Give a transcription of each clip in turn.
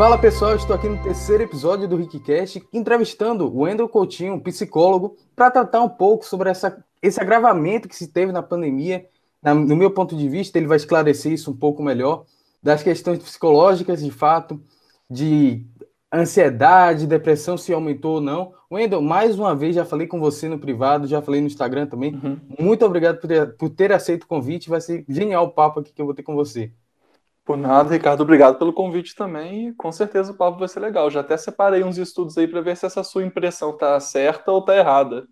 Fala pessoal, estou aqui no terceiro episódio do RickCast entrevistando o Wendel Coutinho, psicólogo, para tratar um pouco sobre essa, esse agravamento que se teve na pandemia. Na, no meu ponto de vista, ele vai esclarecer isso um pouco melhor, das questões psicológicas de fato, de ansiedade, depressão, se aumentou ou não. Wendel, mais uma vez, já falei com você no privado, já falei no Instagram também. Uhum. Muito obrigado por ter, por ter aceito o convite. Vai ser genial o papo aqui que eu vou ter com você. Por nada, Ricardo, obrigado pelo convite também. Com certeza o papo vai ser legal. Já até separei uns estudos aí para ver se essa sua impressão tá certa ou tá errada.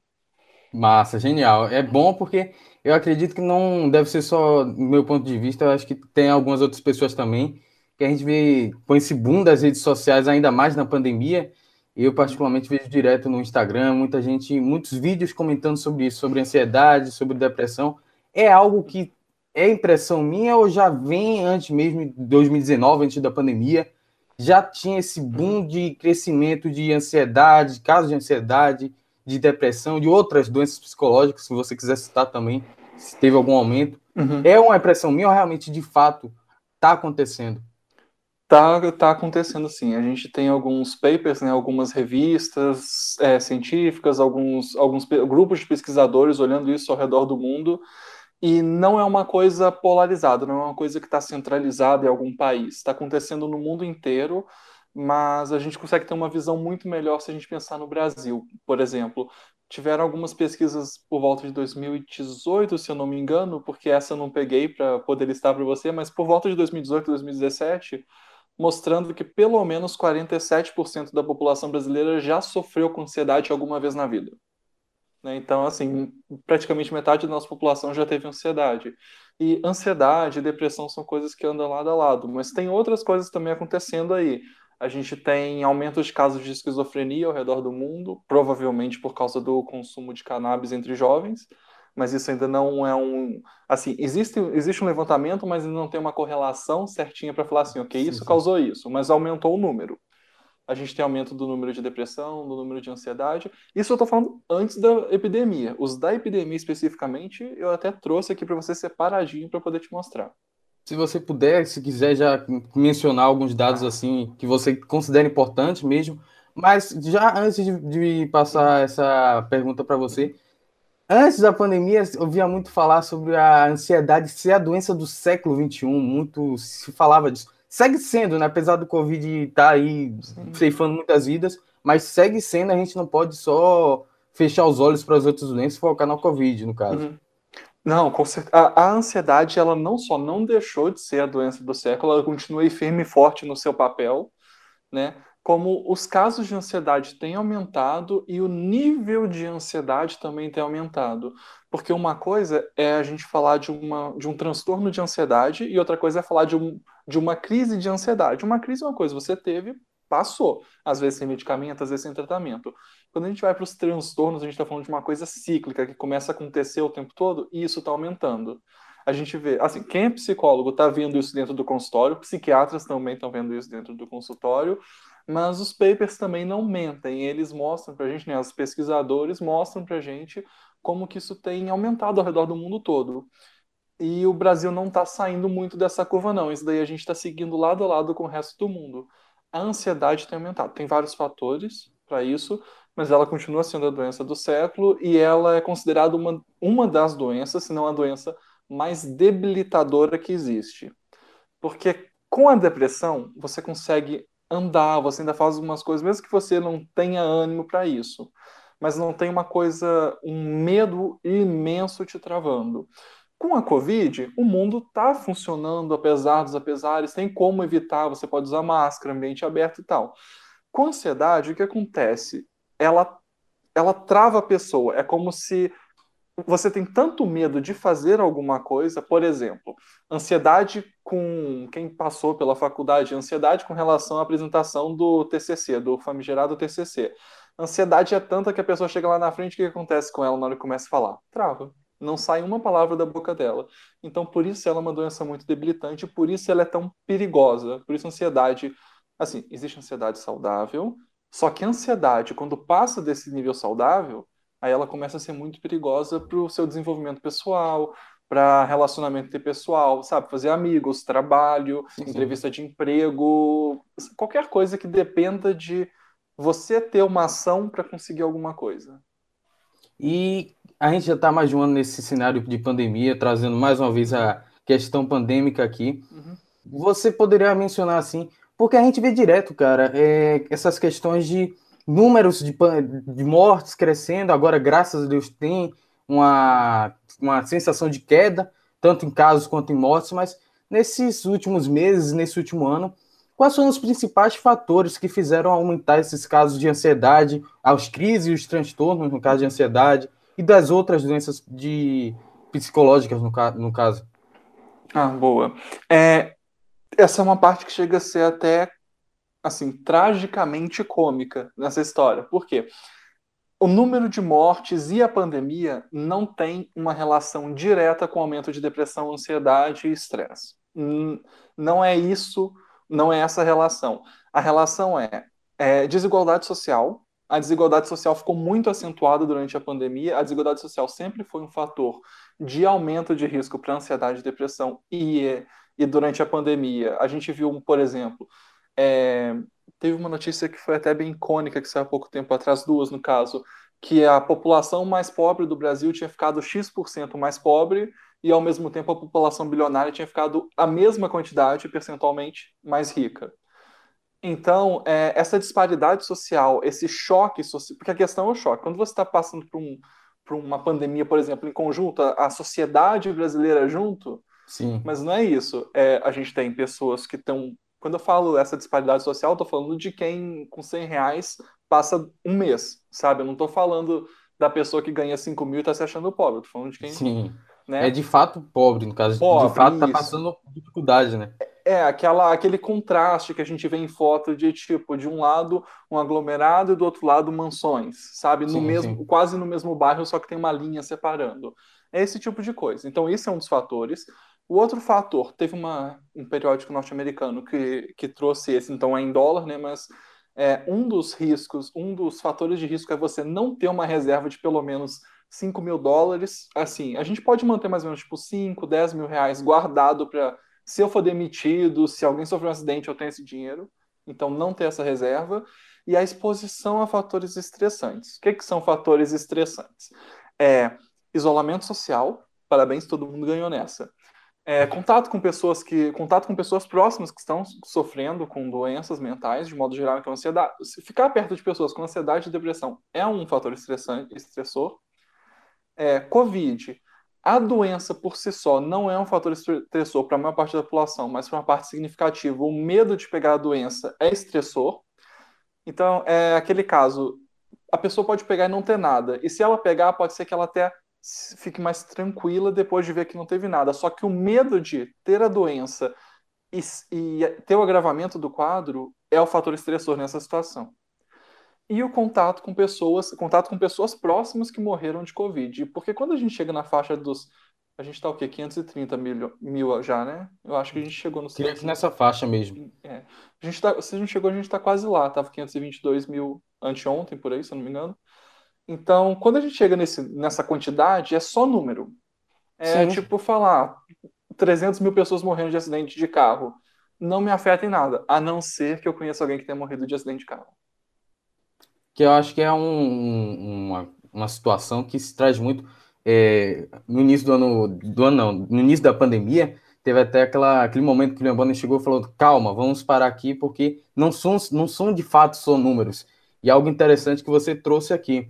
Massa, genial. É bom porque eu acredito que não deve ser só do meu ponto de vista, eu acho que tem algumas outras pessoas também que a gente vê com esse boom das redes sociais, ainda mais na pandemia. Eu, particularmente, vejo direto no Instagram muita gente, muitos vídeos comentando sobre isso, sobre ansiedade, sobre depressão. É algo que é impressão minha ou já vem antes mesmo de 2019, antes da pandemia? Já tinha esse boom de crescimento de ansiedade, casos de ansiedade, de depressão, de outras doenças psicológicas, se você quiser citar também, se teve algum aumento. Uhum. É uma impressão minha ou realmente, de fato, está acontecendo? Tá, tá acontecendo sim. A gente tem alguns papers, né, algumas revistas é, científicas, alguns, alguns grupos de pesquisadores olhando isso ao redor do mundo, e não é uma coisa polarizada, não é uma coisa que está centralizada em algum país. Está acontecendo no mundo inteiro, mas a gente consegue ter uma visão muito melhor se a gente pensar no Brasil. Por exemplo, tiveram algumas pesquisas por volta de 2018, se eu não me engano, porque essa eu não peguei para poder listar para você, mas por volta de 2018, 2017 mostrando que pelo menos 47% da população brasileira já sofreu com ansiedade alguma vez na vida. Né? Então, assim, praticamente metade da nossa população já teve ansiedade. E ansiedade e depressão são coisas que andam lado a lado, mas tem outras coisas também acontecendo aí. A gente tem aumento de casos de esquizofrenia ao redor do mundo, provavelmente por causa do consumo de cannabis entre jovens mas isso ainda não é um. Assim, existe, existe um levantamento, mas ainda não tem uma correlação certinha para falar assim, ok, isso sim, causou isso, mas aumentou o número. A gente tem aumento do número de depressão, do número de ansiedade. Isso eu estou falando antes da epidemia. Os da epidemia especificamente, eu até trouxe aqui para você separadinho para poder te mostrar. Se você puder, se quiser já mencionar alguns dados assim que você considera importantes mesmo, mas já antes de, de passar essa pergunta para você, Antes da pandemia, eu via muito falar sobre a ansiedade ser a doença do século XXI, muito se falava disso. Segue sendo, né? apesar do Covid estar tá aí Sim. ceifando muitas vidas, mas segue sendo, a gente não pode só fechar os olhos para as outras doenças e focar no Covid, no caso. Uhum. Não, a, a, ansiedade, ela não só não deixou de ser a doença do século, ela continua firme e forte no seu papel, né? Como os casos de ansiedade têm aumentado e o nível de ansiedade também tem aumentado. Porque uma coisa é a gente falar de, uma, de um transtorno de ansiedade e outra coisa é falar de, um, de uma crise de ansiedade. Uma crise é uma coisa, você teve, passou. Às vezes sem medicamento, às vezes sem tratamento. Quando a gente vai para os transtornos, a gente está falando de uma coisa cíclica que começa a acontecer o tempo todo e isso está aumentando a gente vê, assim, quem é psicólogo está vendo isso dentro do consultório, psiquiatras também estão vendo isso dentro do consultório, mas os papers também não mentem, eles mostram para a gente, né, os pesquisadores mostram para a gente como que isso tem aumentado ao redor do mundo todo. E o Brasil não está saindo muito dessa curva, não. Isso daí a gente está seguindo lado a lado com o resto do mundo. A ansiedade tem aumentado. Tem vários fatores para isso, mas ela continua sendo a doença do século e ela é considerada uma, uma das doenças, se não a doença mais debilitadora que existe. Porque com a depressão, você consegue andar, você ainda faz algumas coisas, mesmo que você não tenha ânimo para isso, mas não tem uma coisa, um medo imenso te travando. Com a Covid, o mundo está funcionando, apesar dos apesares, tem como evitar, você pode usar máscara, ambiente aberto e tal. Com ansiedade, o que acontece? Ela, ela trava a pessoa, é como se você tem tanto medo de fazer alguma coisa, por exemplo, ansiedade com quem passou pela faculdade, ansiedade com relação à apresentação do TCC, do famigerado TCC. Ansiedade é tanta que a pessoa chega lá na frente, o que acontece com ela na hora que começa a falar? Trava. Não sai uma palavra da boca dela. Então, por isso ela é uma doença muito debilitante, por isso ela é tão perigosa. Por isso ansiedade, assim, existe ansiedade saudável, só que a ansiedade, quando passa desse nível saudável, aí ela começa a ser muito perigosa para o seu desenvolvimento pessoal, para relacionamento interpessoal, sabe? Fazer amigos, trabalho, sim, sim. entrevista de emprego, qualquer coisa que dependa de você ter uma ação para conseguir alguma coisa. E a gente já está mais de um ano nesse cenário de pandemia, trazendo mais uma vez a questão pandêmica aqui. Uhum. Você poderia mencionar assim, porque a gente vê direto, cara, é, essas questões de números de, de mortes crescendo, agora, graças a Deus, tem uma, uma sensação de queda, tanto em casos quanto em mortes, mas nesses últimos meses, nesse último ano, quais foram os principais fatores que fizeram aumentar esses casos de ansiedade, as crises e os transtornos, no caso de ansiedade, e das outras doenças de psicológicas, no, no caso? Ah, boa. É, essa é uma parte que chega a ser até assim, tragicamente cômica nessa história. Por quê? O número de mortes e a pandemia não tem uma relação direta com o aumento de depressão, ansiedade e estresse. Não é isso, não é essa relação. A relação é, é desigualdade social. A desigualdade social ficou muito acentuada durante a pandemia. A desigualdade social sempre foi um fator de aumento de risco para ansiedade e depressão. E, e durante a pandemia, a gente viu, por exemplo, é, teve uma notícia que foi até bem icônica, que saiu há pouco tempo atrás, duas no caso, que a população mais pobre do Brasil tinha ficado X% mais pobre e, ao mesmo tempo, a população bilionária tinha ficado a mesma quantidade, percentualmente, mais rica. Então, é, essa disparidade social, esse choque social, porque a questão é o choque. Quando você está passando por, um, por, uma pandemia, por exemplo, em conjunto, a, a sociedade brasileira junto, Sim. mas não é isso. É, a gente tem pessoas que estão quando eu falo essa disparidade social, eu tô falando de quem com 100 reais passa um mês, sabe? Eu não tô falando da pessoa que ganha 5 mil e tá se achando pobre, eu tô falando de quem... Sim, né? é de fato pobre, no caso, pobre, de fato tá isso. tá passando dificuldade, né? É, aquela, aquele contraste que a gente vê em foto de, tipo, de um lado um aglomerado e do outro lado mansões, sabe? No sim, mesmo, sim. Quase no mesmo bairro, só que tem uma linha separando. É esse tipo de coisa. Então, esse é um dos fatores. O outro fator, teve uma, um periódico norte-americano que, que trouxe esse, então é em dólar, né? Mas é, um dos riscos, um dos fatores de risco é você não ter uma reserva de pelo menos 5 mil dólares. Assim, a gente pode manter mais ou menos tipo 5, 10 mil reais guardado para se eu for demitido, se alguém sofrer um acidente, eu tenho esse dinheiro. Então, não ter essa reserva. E a exposição a fatores estressantes. O que, que são fatores estressantes? É isolamento social. Parabéns, todo mundo ganhou nessa. É, contato com pessoas que contato com pessoas próximas que estão sofrendo com doenças mentais de modo geral então ansiedade ficar perto de pessoas com ansiedade e depressão é um fator estressante estressor. É, covid a doença por si só não é um fator estressor para a maior parte da população mas para uma parte significativa o medo de pegar a doença é estressor. Então é aquele caso a pessoa pode pegar e não ter nada e se ela pegar pode ser que ela até fique mais tranquila depois de ver que não teve nada. Só que o medo de ter a doença e, e ter o agravamento do quadro é o fator estressor nessa situação. E o contato com pessoas, contato com pessoas próximas que morreram de Covid. Porque quando a gente chega na faixa dos. A gente está o quê? 530 mil, mil já, né? Eu acho que a gente chegou no. Queria nessa faixa mesmo. É. A gente tá, se a gente chegou, a gente está quase lá. Tava 522 mil anteontem, por aí, se eu não me engano. Então, quando a gente chega nesse, nessa quantidade, é só número. É Sim. tipo falar 300 mil pessoas morrendo de acidente de carro. Não me afeta em nada, a não ser que eu conheça alguém que tenha morrido de acidente de carro. Que eu acho que é um, uma, uma situação que se traz muito. É, no início do ano, do ano não, no início da pandemia, teve até aquela, aquele momento que o Bonner chegou e falou: calma, vamos parar aqui, porque não são, não são de fato só números. E algo interessante que você trouxe aqui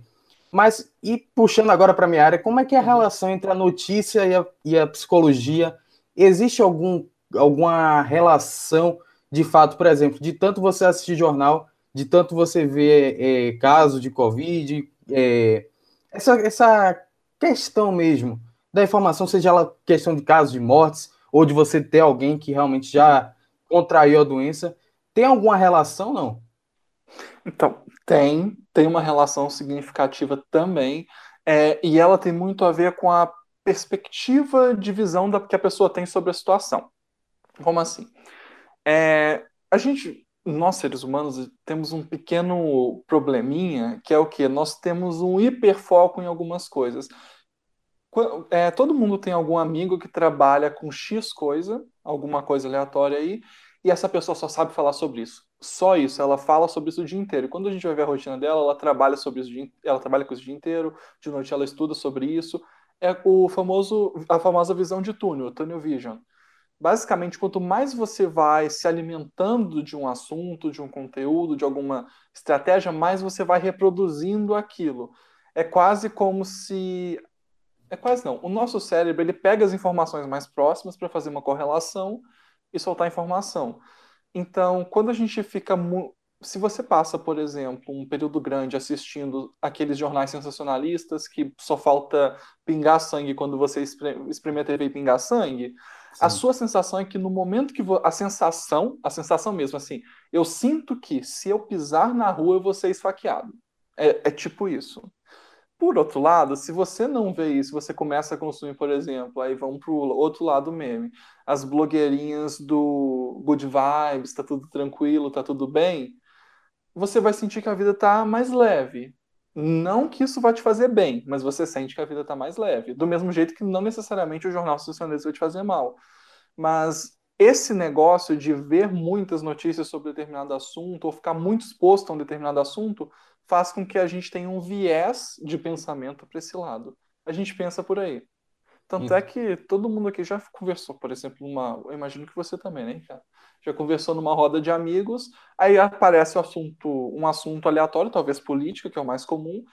mas, e puxando agora para a minha área, como é que é a relação entre a notícia e a, e a psicologia? Existe algum, alguma relação, de fato, por exemplo, de tanto você assistir jornal, de tanto você ver é, casos de Covid, é, essa, essa questão mesmo da informação, seja ela questão de casos de mortes, ou de você ter alguém que realmente já contraiu a doença, tem alguma relação, não? Então, tem, tem uma relação significativa também, é, e ela tem muito a ver com a perspectiva de visão da, que a pessoa tem sobre a situação. Como assim? É, a gente, nós seres humanos, temos um pequeno probleminha, que é o que? Nós temos um hiperfoco em algumas coisas. é, todo mundo tem algum amigo que trabalha com X coisa, alguma coisa aleatória aí, e essa pessoa só sabe falar sobre isso. Só isso, ela fala sobre isso o dia inteiro. quando a gente vai ver a rotina dela, ela trabalha sobre isso, ela trabalha com isso o dia inteiro, de noite ela estuda sobre isso. É o famoso, a famosa visão de túnel, tunnel vision. Basicamente, quanto mais você vai se alimentando de um assunto, de um conteúdo, de alguma estratégia, mais você vai reproduzindo aquilo. É quase como se é quase não. O nosso cérebro ele pega as informações mais próximas para fazer uma correlação e soltar informação. Então, quando a gente fica. Se você passa, por exemplo, um período grande assistindo aqueles jornais sensacionalistas que só falta pingar sangue quando você espreme a TV e pingar sangue, Sim. a sua sensação é que no momento que. A sensação, a sensação mesmo, assim, eu sinto que se eu pisar na rua eu vou ser esfaqueado. É, é tipo isso. Por outro lado, se você não vê isso, você começa a consumir, por exemplo, aí vamos para o outro lado meme, as blogueirinhas do good vibes, tá tudo tranquilo, tá tudo bem, você vai sentir que a vida tá mais leve. Não que isso vai te fazer bem, mas você sente que a vida tá mais leve. Do mesmo jeito que não necessariamente o jornal sensacionalista vai te fazer mal. Mas esse negócio de ver muitas notícias sobre determinado assunto ou ficar muito exposto a um determinado assunto faz com que a gente tenha um viés de pensamento para esse lado. A gente pensa por aí. Tanto é que todo mundo aqui já conversou, por exemplo, numa. Eu imagino que você também, né, cara? Já conversou numa roda de amigos, aí aparece um assunto, um assunto aleatório, talvez política, que é o mais comum,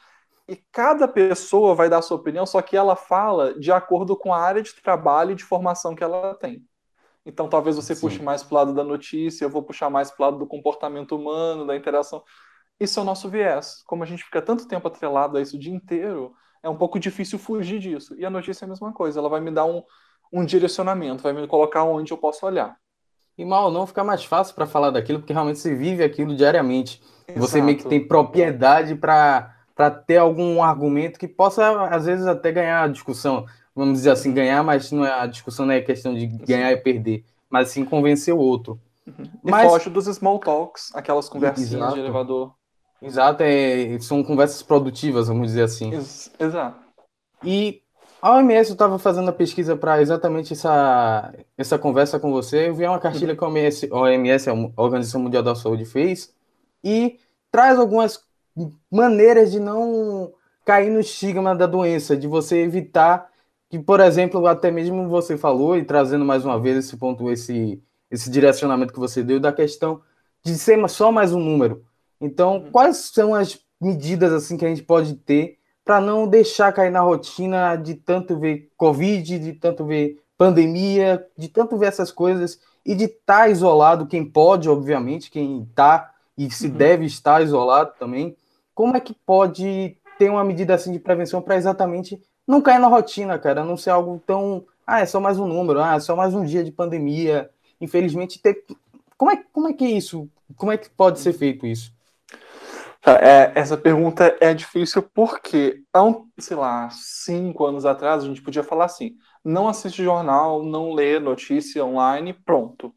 e cada pessoa vai dar a sua opinião, só que ela fala de acordo com a área de trabalho e de formação que ela tem. Então talvez você Sim. puxe mais para o lado da notícia, eu vou puxar mais para o lado do comportamento humano, da interação. Isso é o nosso viés. Como a gente fica tanto tempo atrelado a isso o dia inteiro, é um pouco difícil fugir disso. E a notícia é a mesma coisa, ela vai me dar um, um direcionamento, vai me colocar onde eu posso olhar. E mal não fica mais fácil para falar daquilo, porque realmente você vive aquilo diariamente. Exato. Você meio que tem propriedade para ter algum argumento que possa, às vezes, até ganhar a discussão. Vamos dizer assim, ganhar, mas não é, a discussão não é questão de ganhar Sim. e perder, mas sim convencer o outro. Uhum. E mas... foge dos small talks, aquelas conversinhas Exato. de elevador. Exato, é, são conversas produtivas, vamos dizer assim. Ex exato. E a OMS, eu estava fazendo a pesquisa para exatamente essa, essa conversa com você. Eu vi uma cartilha uhum. que a OMS, a OMS, a Organização Mundial da Saúde, fez e traz algumas maneiras de não cair no estigma da doença, de você evitar que, por exemplo, até mesmo você falou, e trazendo mais uma vez esse ponto, esse, esse direcionamento que você deu, da questão de ser só mais um número. Então, uhum. quais são as medidas assim que a gente pode ter para não deixar cair na rotina de tanto ver Covid, de tanto ver pandemia, de tanto ver essas coisas e de estar tá isolado, quem pode, obviamente, quem está e se uhum. deve estar isolado também. Como é que pode ter uma medida assim de prevenção para exatamente não cair na rotina, cara, não ser algo tão, ah, é só mais um número, ah, é só mais um dia de pandemia. Infelizmente, ter... como, é, como é que é isso? Como é que pode ser feito isso? Tá, é, essa pergunta é difícil porque, há um, sei lá, cinco anos atrás, a gente podia falar assim: não assiste jornal, não lê notícia online, pronto.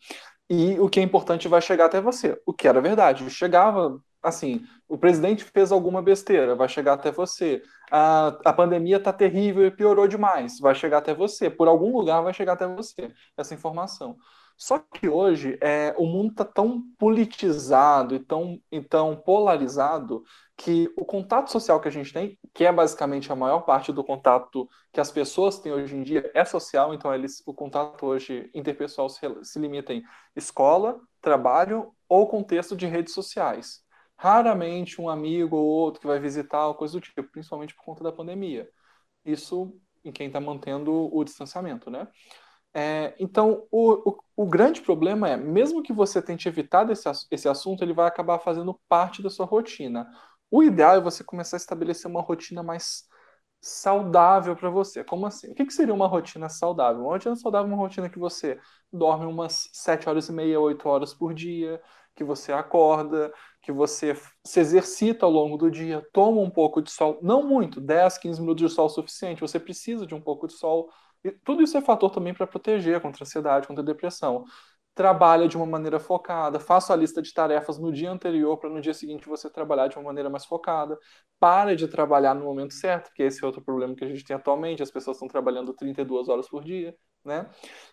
E o que é importante vai chegar até você. O que era verdade. Chegava, assim, o presidente fez alguma besteira, vai chegar até você. A, a pandemia está terrível e piorou demais, vai chegar até você. Por algum lugar vai chegar até você essa informação. Só que hoje é, o mundo está tão politizado e tão, e tão polarizado que o contato social que a gente tem, que é basicamente a maior parte do contato que as pessoas têm hoje em dia, é social, então eles, o contato hoje interpessoal se, se limita em escola, trabalho ou contexto de redes sociais. Raramente um amigo ou outro que vai visitar, coisa do tipo, principalmente por conta da pandemia. Isso em quem está mantendo o distanciamento, né? É, então, o, o, o, grande problema é, mesmo que você tente evitar esse, esse assunto, ele vai acabar fazendo parte da sua rotina. O ideal é você começar a estabelecer uma rotina mais saudável para você. Como assim? O que, que, seria uma rotina saudável? Uma rotina saudável é uma rotina que você dorme umas 7 horas e meia, 8 horas por dia, que você acorda, que você se exercita ao longo do dia, toma um pouco de sol, não muito, 10, 15 minutos de sol é suficiente, você precisa de um pouco de sol e tudo isso é fator também para proteger contra ansiedade, contra depressão. trabalha de uma maneira focada, faça a lista de tarefas no dia anterior para no dia seguinte você trabalhar de uma maneira mais focada. Pare de trabalhar no momento certo, porque esse é outro problema que a gente tem atualmente, as pessoas estão trabalhando 32 horas por dia, né?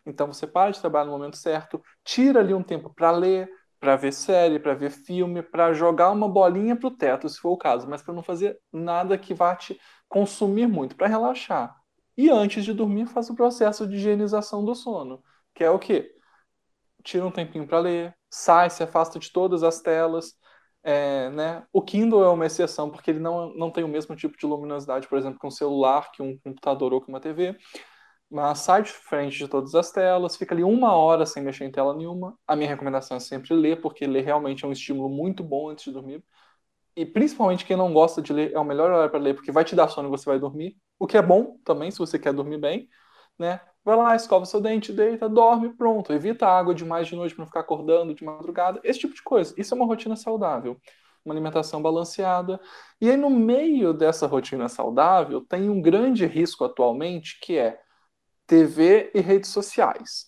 Então você para de trabalhar no momento certo, tira ali um tempo para ler, para ver série, para ver filme, para jogar uma bolinha para o teto, se for o caso, mas para não fazer nada que vá te consumir muito, para relaxar. E antes de dormir, faça o processo de higienização do sono, que é o quê? Tira um tempinho para ler, sai, se afasta de todas as telas. É, né? O Kindle é uma exceção, porque ele não, não tem o mesmo tipo de luminosidade, por exemplo, que um celular, que um computador ou que uma TV. Sai de frente de todas as telas, fica ali uma hora sem mexer em tela nenhuma. A minha recomendação é sempre ler, porque ler realmente é um estímulo muito bom antes de dormir. E principalmente quem não gosta de ler, é o melhor horário para ler, porque vai te dar sono e você vai dormir. O que é bom também, se você quer dormir bem, né? Vai lá, escova seu dente, deita, dorme, pronto. Evita água demais de noite para não ficar acordando de madrugada. Esse tipo de coisa. Isso é uma rotina saudável. Uma alimentação balanceada. E aí, no meio dessa rotina saudável, tem um grande risco atualmente, que é TV e redes sociais.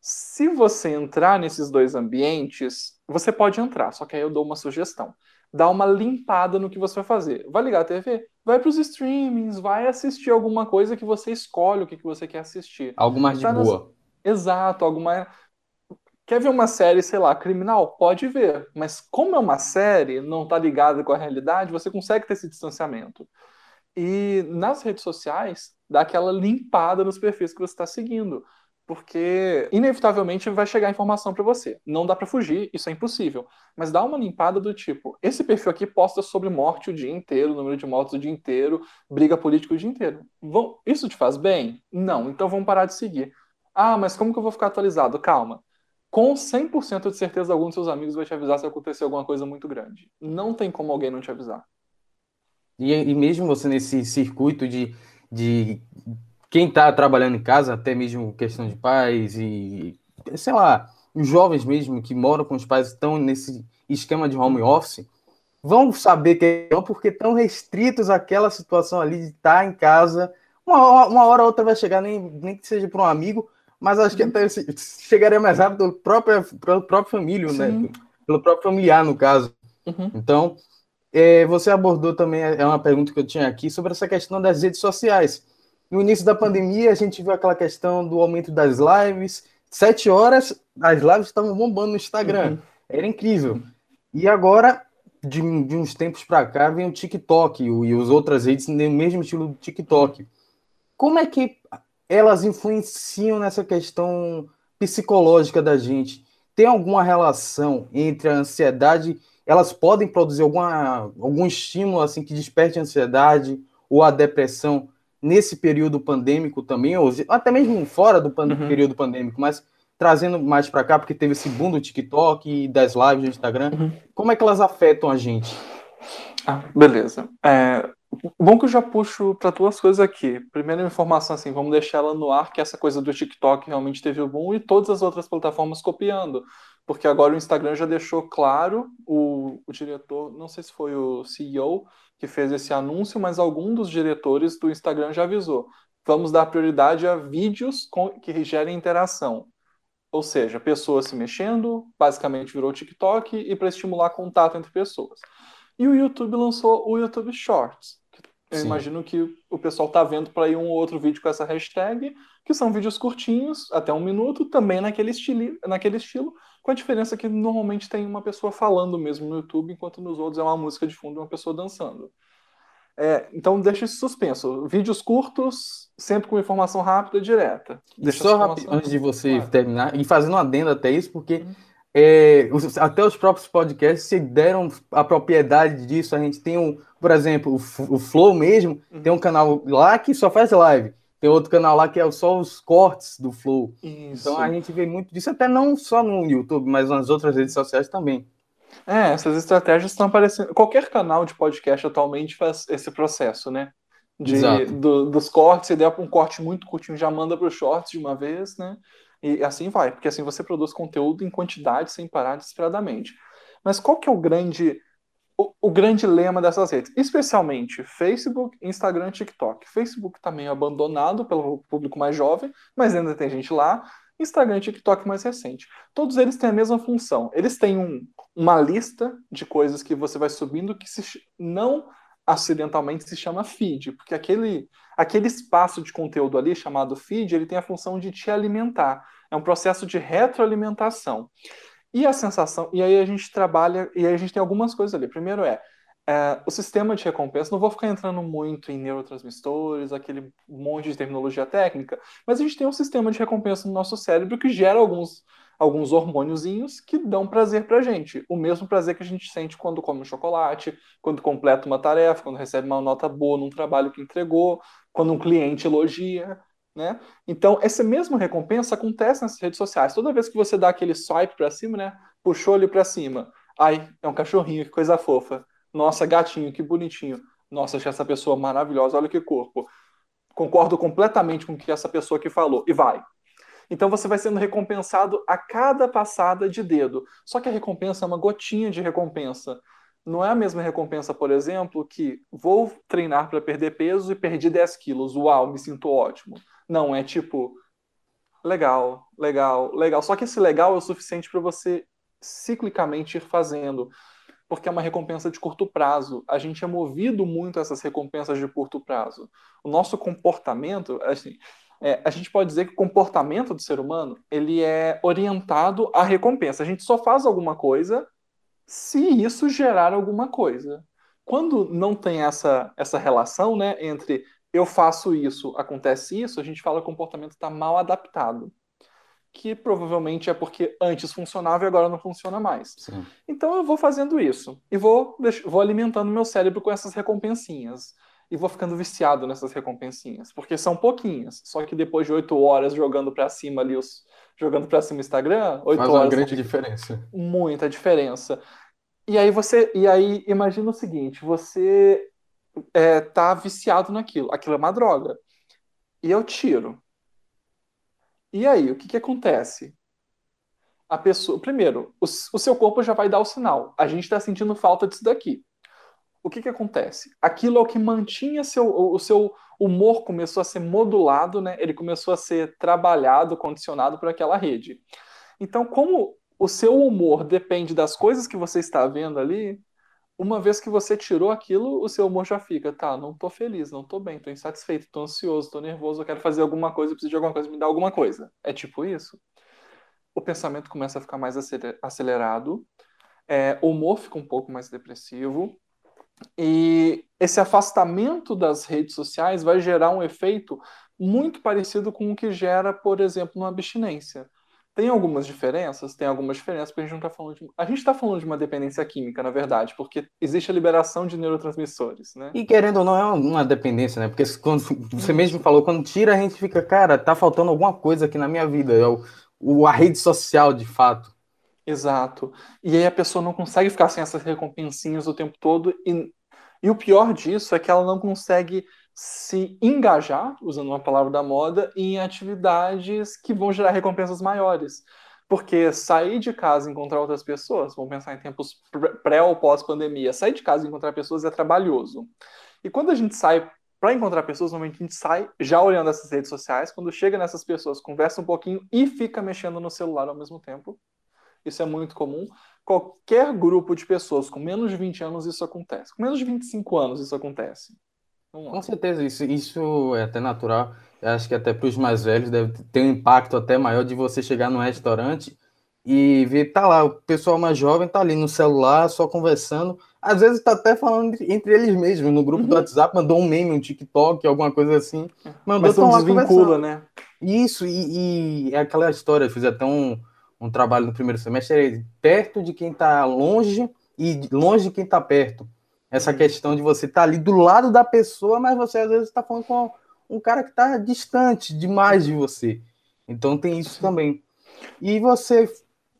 Se você entrar nesses dois ambientes, você pode entrar, só que aí eu dou uma sugestão dá uma limpada no que você vai fazer. Vai ligar a TV? Vai para os streamings, vai assistir alguma coisa que você escolhe o que, que você quer assistir. Algo mais tá de boa. Nas... Exato, alguma. Quer ver uma série, sei lá, criminal? Pode ver. Mas como é uma série, não está ligada com a realidade, você consegue ter esse distanciamento. E nas redes sociais, dá aquela limpada nos perfis que você está seguindo porque inevitavelmente vai chegar informação para você. Não dá para fugir, isso é impossível. Mas dá uma limpada do tipo: esse perfil aqui posta sobre morte o dia inteiro, número de mortes o dia inteiro, briga política o dia inteiro. Vão, isso te faz bem? Não, então vamos parar de seguir. Ah, mas como que eu vou ficar atualizado? Calma. Com 100% de certeza, algum dos seus amigos vai te avisar se acontecer alguma coisa muito grande. Não tem como alguém não te avisar. E, e mesmo você nesse circuito de, de quem está trabalhando em casa, até mesmo questão de pais e, sei lá, os jovens mesmo que moram com os pais estão nesse esquema de home office, vão saber que é porque estão restritos àquela situação ali de estar tá em casa. Uma, uma hora ou outra vai chegar, nem, nem que seja para um amigo, mas acho que uhum. até chegaria mais rápido pelo próprio, pelo próprio família, né? Pelo próprio familiar, no caso. Uhum. Então, é, você abordou também, é uma pergunta que eu tinha aqui, sobre essa questão das redes sociais. No início da pandemia, a gente viu aquela questão do aumento das lives. Sete horas, as lives estavam bombando no Instagram. Uhum. Era incrível. E agora, de, de uns tempos para cá, vem o TikTok e as outras redes no mesmo estilo do TikTok. Como é que elas influenciam nessa questão psicológica da gente? Tem alguma relação entre a ansiedade? Elas podem produzir alguma, algum estímulo assim que desperte a ansiedade ou a depressão nesse período pandêmico também, ou até mesmo fora do uhum. período pandêmico, mas trazendo mais para cá, porque teve esse boom do TikTok e das lives do Instagram, uhum. como é que elas afetam a gente? Ah, beleza. É, bom que eu já puxo para duas coisas aqui. Primeira informação, assim, vamos deixar ela no ar, que essa coisa do TikTok realmente teve o boom e todas as outras plataformas copiando. Porque agora o Instagram já deixou claro, o, o diretor, não sei se foi o CEO, que fez esse anúncio, mas algum dos diretores do Instagram já avisou. Vamos dar prioridade a vídeos com, que gerem interação. Ou seja, pessoas se mexendo, basicamente virou TikTok, e para estimular contato entre pessoas. E o YouTube lançou o YouTube Shorts. Eu Sim. imagino que o pessoal está vendo para ir um ou outro vídeo com essa hashtag, que são vídeos curtinhos, até um minuto, também naquele, estilo, naquele estilo, com a diferença que normalmente tem uma pessoa falando mesmo no YouTube, enquanto nos outros é uma música de fundo e uma pessoa dançando. É, então deixa esse suspenso. Vídeos curtos, sempre com informação rápida e direta. Deixa Só rápido, antes de você claro. terminar, e fazendo um adendo até isso, porque uhum. é, até os próprios podcasts se deram a propriedade disso. A gente tem, um, por exemplo, o, o Flow mesmo, uhum. tem um canal lá que só faz live. Tem outro canal lá que é só os cortes do Flow. Isso. Então a gente vê muito disso, até não só no YouTube, mas nas outras redes sociais também. É, essas estratégias estão aparecendo. Qualquer canal de podcast atualmente faz esse processo, né? De, do, dos cortes, você der um corte muito curtinho, já manda para os shorts de uma vez, né? E assim vai, porque assim você produz conteúdo em quantidade sem parar desesperadamente. Mas qual que é o grande o, grande lema dessas redes, especialmente Facebook, Instagram, TikTok. Facebook está meio abandonado pelo público mais jovem, mas ainda tem gente lá. Instagram e TikTok mais recente. Todos eles têm a mesma função. Eles têm um, uma lista de coisas que você vai subindo que se, não acidentalmente se chama feed, porque aquele, aquele espaço de conteúdo ali chamado feed, ele tem a função de te alimentar. É um processo de retroalimentação. E a sensação, e aí a gente trabalha, e aí a gente tem algumas coisas ali. Primeiro é, é, o sistema de recompensa, não vou ficar entrando muito em neurotransmissores, aquele monte de terminologia técnica, mas a gente tem um sistema de recompensa no nosso cérebro que gera alguns, alguns hormôniozinhos que dão prazer pra gente. O mesmo prazer que a gente sente quando come um chocolate, quando completa uma tarefa, quando recebe uma nota boa num trabalho que entregou, quando um cliente elogia. Né? Então, essa mesma recompensa acontece nas redes sociais. Toda vez que você dá aquele swipe para cima, né? puxou ele para cima, ai, é um cachorrinho, que coisa fofa. Nossa, gatinho, que bonitinho. Nossa, achei essa pessoa maravilhosa, olha que corpo. Concordo completamente com o que essa pessoa que falou. E vai. Então você vai sendo recompensado a cada passada de dedo. Só que a recompensa é uma gotinha de recompensa. Não é a mesma recompensa, por exemplo, que vou treinar para perder peso e perdi 10 quilos. Uau, me sinto ótimo. Não, é tipo, legal, legal, legal. Só que esse legal é o suficiente para você ciclicamente ir fazendo, porque é uma recompensa de curto prazo. A gente é movido muito a essas recompensas de curto prazo. O nosso comportamento, assim, é, a gente pode dizer que o comportamento do ser humano ele é orientado à recompensa. A gente só faz alguma coisa se isso gerar alguma coisa. Quando não tem essa, essa relação né, entre eu faço isso, acontece isso, a gente fala que o comportamento está mal adaptado. Que provavelmente é porque antes funcionava e agora não funciona mais. Sim. Então eu vou fazendo isso e vou, vou alimentando meu cérebro com essas recompensinhas. E vou ficando viciado nessas recompensinhas. Porque são pouquinhas. Só que depois de oito horas jogando para cima ali os. Jogando para cima o Instagram, oito horas. Faz uma grande diferença. Muita diferença. E aí você. E aí, imagina o seguinte: você é, tá viciado naquilo. Aquilo é uma droga. E eu tiro. E aí, o que, que acontece? A pessoa. Primeiro, o, o seu corpo já vai dar o sinal. A gente está sentindo falta disso daqui. O que, que acontece? Aquilo é o que mantinha seu, o seu humor começou a ser modulado, né? Ele começou a ser trabalhado, condicionado por aquela rede. Então, como o seu humor depende das coisas que você está vendo ali, uma vez que você tirou aquilo, o seu humor já fica, tá, não tô feliz, não tô bem, tô insatisfeito, tô ansioso, tô nervoso, eu quero fazer alguma coisa, preciso de alguma coisa, me dá alguma coisa. É tipo isso. O pensamento começa a ficar mais acelerado, é, o humor fica um pouco mais depressivo, e esse afastamento das redes sociais vai gerar um efeito muito parecido com o que gera, por exemplo, uma abstinência. Tem algumas diferenças? Tem algumas diferenças, porque a gente não está falando de. A gente está falando de uma dependência química, na verdade, porque existe a liberação de neurotransmissores, né? E querendo ou não, é uma dependência, né? Porque quando você mesmo falou, quando tira, a gente fica, cara, tá faltando alguma coisa aqui na minha vida. É o, o, a rede social, de fato. Exato. E aí a pessoa não consegue ficar sem essas recompensinhas o tempo todo. E, e o pior disso é que ela não consegue se engajar, usando uma palavra da moda, em atividades que vão gerar recompensas maiores. Porque sair de casa e encontrar outras pessoas, vamos pensar em tempos pré ou pós-pandemia, sair de casa e encontrar pessoas é trabalhoso. E quando a gente sai para encontrar pessoas, normalmente a gente sai já olhando essas redes sociais, quando chega nessas pessoas, conversa um pouquinho e fica mexendo no celular ao mesmo tempo. Isso é muito comum. Qualquer grupo de pessoas com menos de 20 anos isso acontece. Com menos de 25 anos isso acontece. Com certeza, isso, isso é até natural. Eu acho que até para os mais velhos deve ter um impacto até maior de você chegar num restaurante e ver, tá lá, o pessoal mais jovem tá ali no celular, só conversando. Às vezes tá até falando entre eles mesmos, no grupo uhum. do WhatsApp, mandou um meme, um TikTok, alguma coisa assim. Mandou Mas não desvincula, né? Isso, e, e, é aquela história, eu fiz até um, um trabalho no primeiro semestre, é perto de quem tá longe e longe de quem tá perto. Essa uhum. questão de você estar tá ali do lado da pessoa, mas você às vezes está falando com um cara que está distante demais de você. Então tem isso também. E você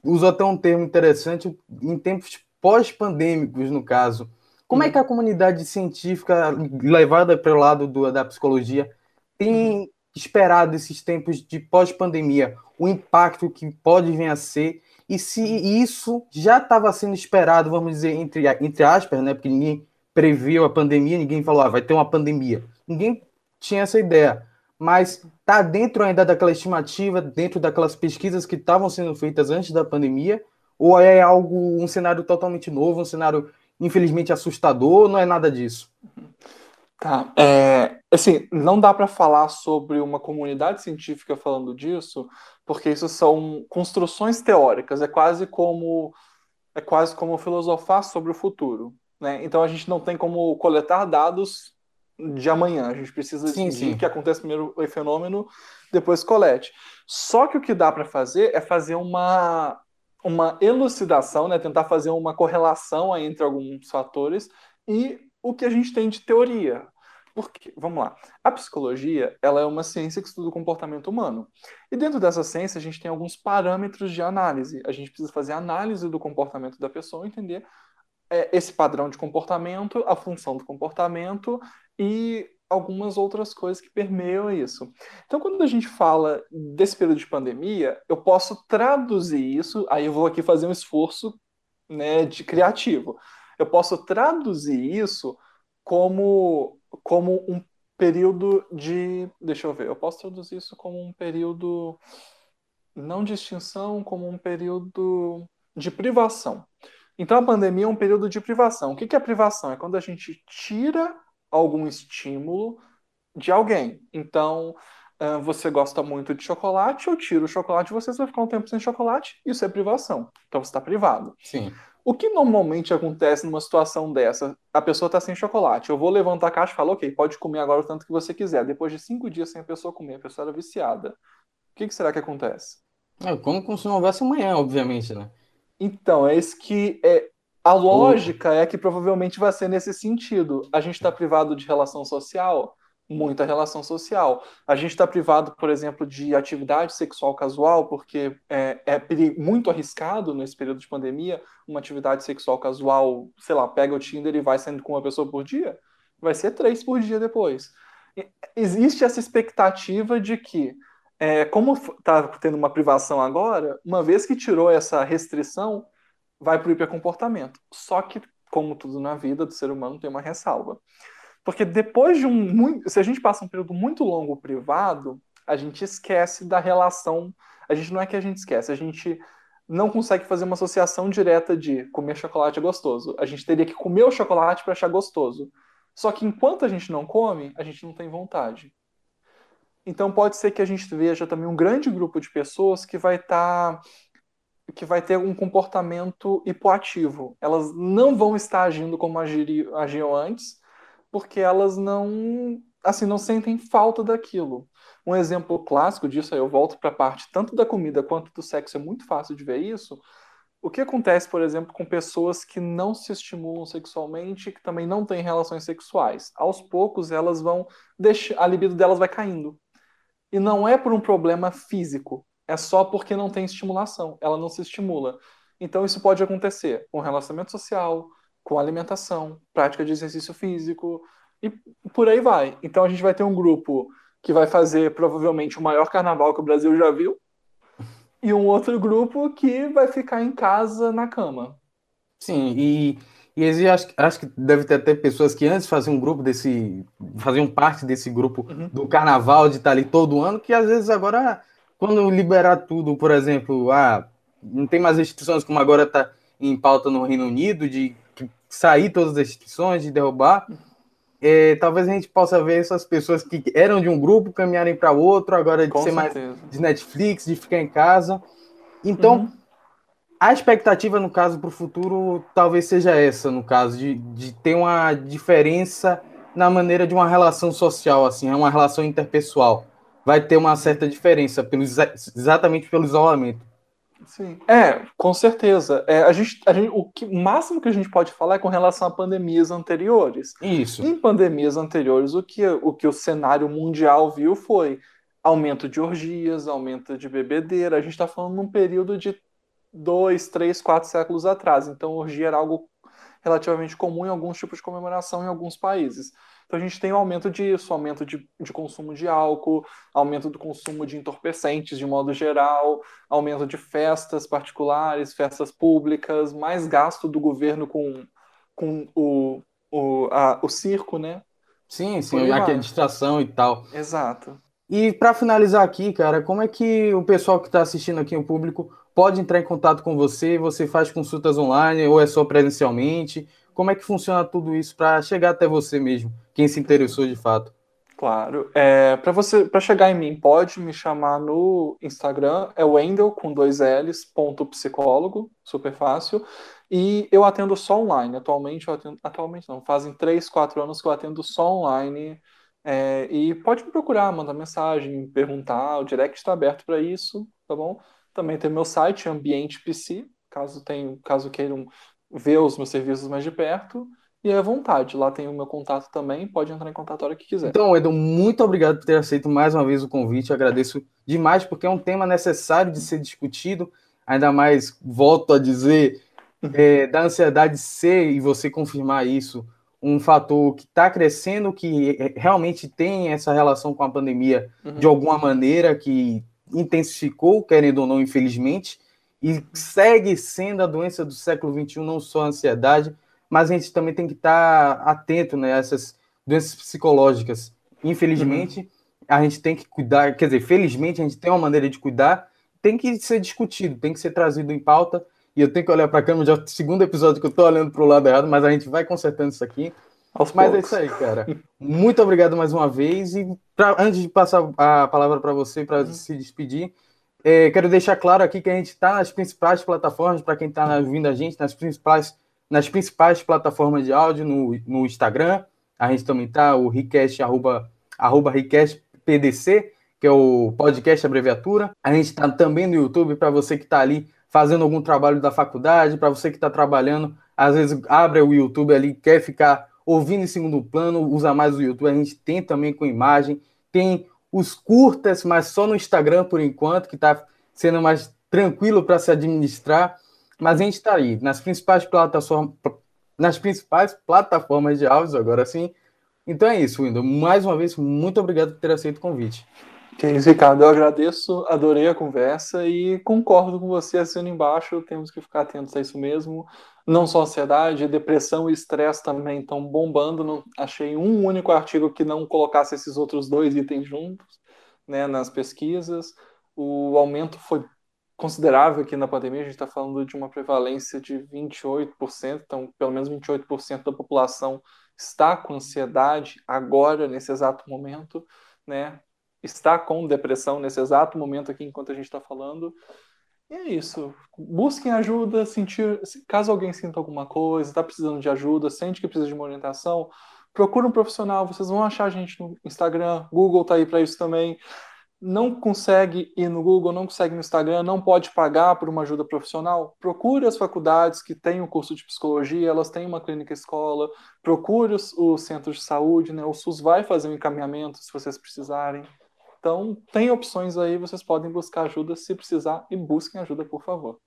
usou até um termo interessante em tempos pós-pandêmicos, no caso. Como é que a uhum. comunidade científica, levada para o lado do, da psicologia, tem uhum. esperado esses tempos de pós-pandemia, o impacto que pode vir a ser e se isso já estava sendo esperado, vamos dizer, entre, entre aspas, né? Porque ninguém previu a pandemia, ninguém falou, ah, vai ter uma pandemia. Ninguém tinha essa ideia. mas está dentro ainda daquela estimativa, dentro daquelas pesquisas que estavam sendo feitas antes da pandemia, ou é algo, um cenário totalmente novo, um cenário infelizmente assustador, não é nada disso? Tá, é, assim, não dá para falar sobre uma comunidade científica falando disso, porque isso são construções teóricas, é quase como é quase como filosofar sobre o futuro, né? Então a gente não tem como coletar dados de amanhã. A gente precisa sim, de sim. que aconteça primeiro o fenômeno, depois colete. Só que o que dá para fazer é fazer uma, uma elucidação, né? tentar fazer uma correlação entre alguns fatores e o que a gente tem de teoria. Porque, vamos lá, a psicologia ela é uma ciência que estuda o comportamento humano. E dentro dessa ciência a gente tem alguns parâmetros de análise. A gente precisa fazer análise do comportamento da pessoa, entender é, esse padrão de comportamento, a função do comportamento e algumas outras coisas que permeiam isso. Então, quando a gente fala desse período de pandemia, eu posso traduzir isso, aí eu vou aqui fazer um esforço né, de criativo. Eu posso traduzir isso como, como um período de. Deixa eu ver, eu posso traduzir isso como um período não de extinção, como um período de privação. Então a pandemia é um período de privação. O que é privação? É quando a gente tira algum estímulo de alguém. Então, uh, você gosta muito de chocolate, eu tiro o chocolate, você vai ficar um tempo sem chocolate, isso é privação. Então você está privado. Sim. O que normalmente acontece numa situação dessa? A pessoa está sem chocolate. Eu vou levantar a caixa e falar, ok, pode comer agora o tanto que você quiser. Depois de cinco dias sem a pessoa comer, a pessoa era viciada. O que, que será que acontece? É, como se não houvesse amanhã, obviamente, né? Então, é isso que é, a lógica é que provavelmente vai ser nesse sentido. A gente está privado de relação social, muita relação social. A gente está privado, por exemplo, de atividade sexual casual, porque é, é muito arriscado nesse período de pandemia uma atividade sexual casual, sei lá, pega o Tinder e vai saindo com uma pessoa por dia. Vai ser três por dia depois. Existe essa expectativa de que, é, como está tendo uma privação agora, uma vez que tirou essa restrição, vai para o hipercomportamento. Só que, como tudo na vida do ser humano, tem uma ressalva. Porque depois de um. se a gente passa um período muito longo privado, a gente esquece da relação. A gente não é que a gente esquece, a gente não consegue fazer uma associação direta de comer chocolate é gostoso. A gente teria que comer o chocolate para achar gostoso. Só que enquanto a gente não come, a gente não tem vontade. Então pode ser que a gente veja também um grande grupo de pessoas que vai estar tá que vai ter um comportamento hipoativo. Elas não vão estar agindo como agiam antes, porque elas não, assim, não sentem falta daquilo. Um exemplo clássico disso, aí eu volto para a parte tanto da comida quanto do sexo, é muito fácil de ver isso. O que acontece, por exemplo, com pessoas que não se estimulam sexualmente, que também não têm relações sexuais? Aos poucos, elas vão deixar, a libido delas vai caindo. E não é por um problema físico, é só porque não tem estimulação, ela não se estimula. Então isso pode acontecer com relacionamento social, com alimentação, prática de exercício físico e por aí vai. Então a gente vai ter um grupo que vai fazer provavelmente o maior carnaval que o Brasil já viu e um outro grupo que vai ficar em casa na cama. Sim, e, e acho, acho que deve ter até pessoas que antes faziam um grupo desse, faziam parte desse grupo uhum. do carnaval de estar ali todo ano, que às vezes agora quando liberar tudo, por exemplo, ah, não tem mais restrições como agora está em pauta no Reino Unido, de sair todas as restrições, de derrubar, é, talvez a gente possa ver essas pessoas que eram de um grupo caminharem para outro, agora de Com ser certeza. mais de Netflix, de ficar em casa. Então, uhum. a expectativa, no caso, para o futuro, talvez seja essa, no caso, de, de ter uma diferença na maneira de uma relação social, assim, é uma relação interpessoal vai ter uma certa diferença pelo, exatamente pelo isolamento. Sim. É, com certeza. É, a gente, a gente, o, que, máximo que a gente pode falar é com relação a pandemias anteriores. Isso. Em pandemias anteriores, o que o, que o cenário mundial viu foi aumento de orgias, aumento de bebedeira. A gente está falando num período de dois, três, quatro séculos atrás. Então, orgia era algo relativamente comum em alguns tipos de comemoração em alguns países. Então a gente tem um aumento disso, aumento de, de consumo de álcool, aumento do consumo de entorpecentes de modo geral, aumento de festas particulares, festas públicas, mais gasto do governo com, com o, o, a, o circo, né? Sim, sim, a distração e tal. Exato. E para finalizar aqui, cara, como é que o pessoal que está assistindo aqui, o público, pode entrar em contato com você? Você faz consultas online ou é só presencialmente? Como é que funciona tudo isso para chegar até você mesmo, quem se interessou de fato? Claro. É, para você, para chegar em mim, pode me chamar no Instagram, é Wendel com dois L's, ponto psicólogo, super fácil. E eu atendo só online. Atualmente, atendo, atualmente não, fazem três, quatro anos que eu atendo só online. É, e pode me procurar, mandar mensagem, perguntar, o direct está aberto para isso, tá bom? Também tem meu site, Ambiente PC, caso tenham, caso queiram ver os meus serviços mais de perto. E é à vontade, lá tem o meu contato também, pode entrar em contato a hora que quiser. Então, Edu, muito obrigado por ter aceito mais uma vez o convite, eu agradeço demais, porque é um tema necessário de ser discutido, ainda mais, volto a dizer, uhum. é, da ansiedade ser, e você confirmar isso, um fator que está crescendo, que realmente tem essa relação com a pandemia uhum. de alguma maneira, que intensificou, querendo ou não, infelizmente, e segue sendo a doença do século XXI, não só a ansiedade, mas a gente também tem que estar tá atento né, a essas doenças psicológicas. Infelizmente, uhum. a gente tem que cuidar, quer dizer, felizmente a gente tem uma maneira de cuidar, tem que ser discutido, tem que ser trazido em pauta, e eu tenho que olhar para a câmera, já é o segundo episódio que eu estou olhando para o lado errado, mas a gente vai consertando isso aqui. Aos mas poucos. é isso aí, cara. Muito obrigado mais uma vez, e pra, antes de passar a palavra para você, para uhum. se despedir, é, quero deixar claro aqui que a gente está nas principais plataformas, para quem está ouvindo a gente, nas principais nas principais plataformas de áudio, no, no Instagram. A gente também tá, o Recast, arroba, arroba Recast PDC, que é o podcast abreviatura. A gente está também no YouTube para você que está ali fazendo algum trabalho da faculdade, para você que está trabalhando, às vezes abre o YouTube ali, quer ficar ouvindo em segundo plano, usa mais o YouTube. A gente tem também com imagem, tem os curtas, mas só no Instagram por enquanto, que está sendo mais tranquilo para se administrar. Mas a gente está aí, nas principais plataformas, nas principais plataformas de áudio, agora sim. Então é isso, Windows. Mais uma vez, muito obrigado por ter aceito o convite. Que isso, Ricardo. Eu agradeço, adorei a conversa e concordo com você assino embaixo. Temos que ficar atentos a isso mesmo. Não só ansiedade, depressão e estresse também estão bombando. Não, achei um único artigo que não colocasse esses outros dois itens juntos né, nas pesquisas. O aumento foi considerável aqui na pandemia, a gente está falando de uma prevalência de 28%, então pelo menos 28% da população está com ansiedade agora, nesse exato momento, né? Está com depressão nesse exato momento aqui enquanto a gente está falando. E é isso. Busquem ajuda, sentir, caso alguém sinta alguma coisa, está precisando de ajuda, sente que precisa de uma orientação, procure um profissional. Vocês vão achar a gente no Instagram, Google está aí para isso também não consegue ir no Google, não consegue no Instagram, não pode pagar por uma ajuda profissional, procure as faculdades que têm o curso de psicologia, elas têm uma clínica escola, procure os, os centros de saúde, né? O SUS vai fazer um encaminhamento se vocês precisarem. Então, tem opções aí, vocês podem buscar ajuda se precisar e busquem ajuda, por favor.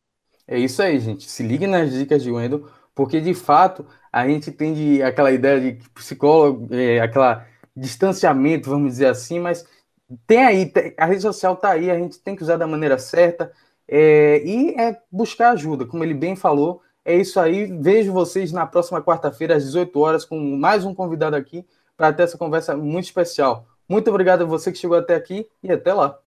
É isso aí, gente. Se ligue nas dicas de Wendel, porque de fato a gente tem de, aquela ideia de psicólogo, é, aquela distanciamento, vamos dizer assim, mas tem aí, a rede social está aí, a gente tem que usar da maneira certa é, e é buscar ajuda, como ele bem falou. É isso aí. Vejo vocês na próxima quarta-feira, às 18 horas, com mais um convidado aqui para ter essa conversa muito especial. Muito obrigado a você que chegou até aqui e até lá.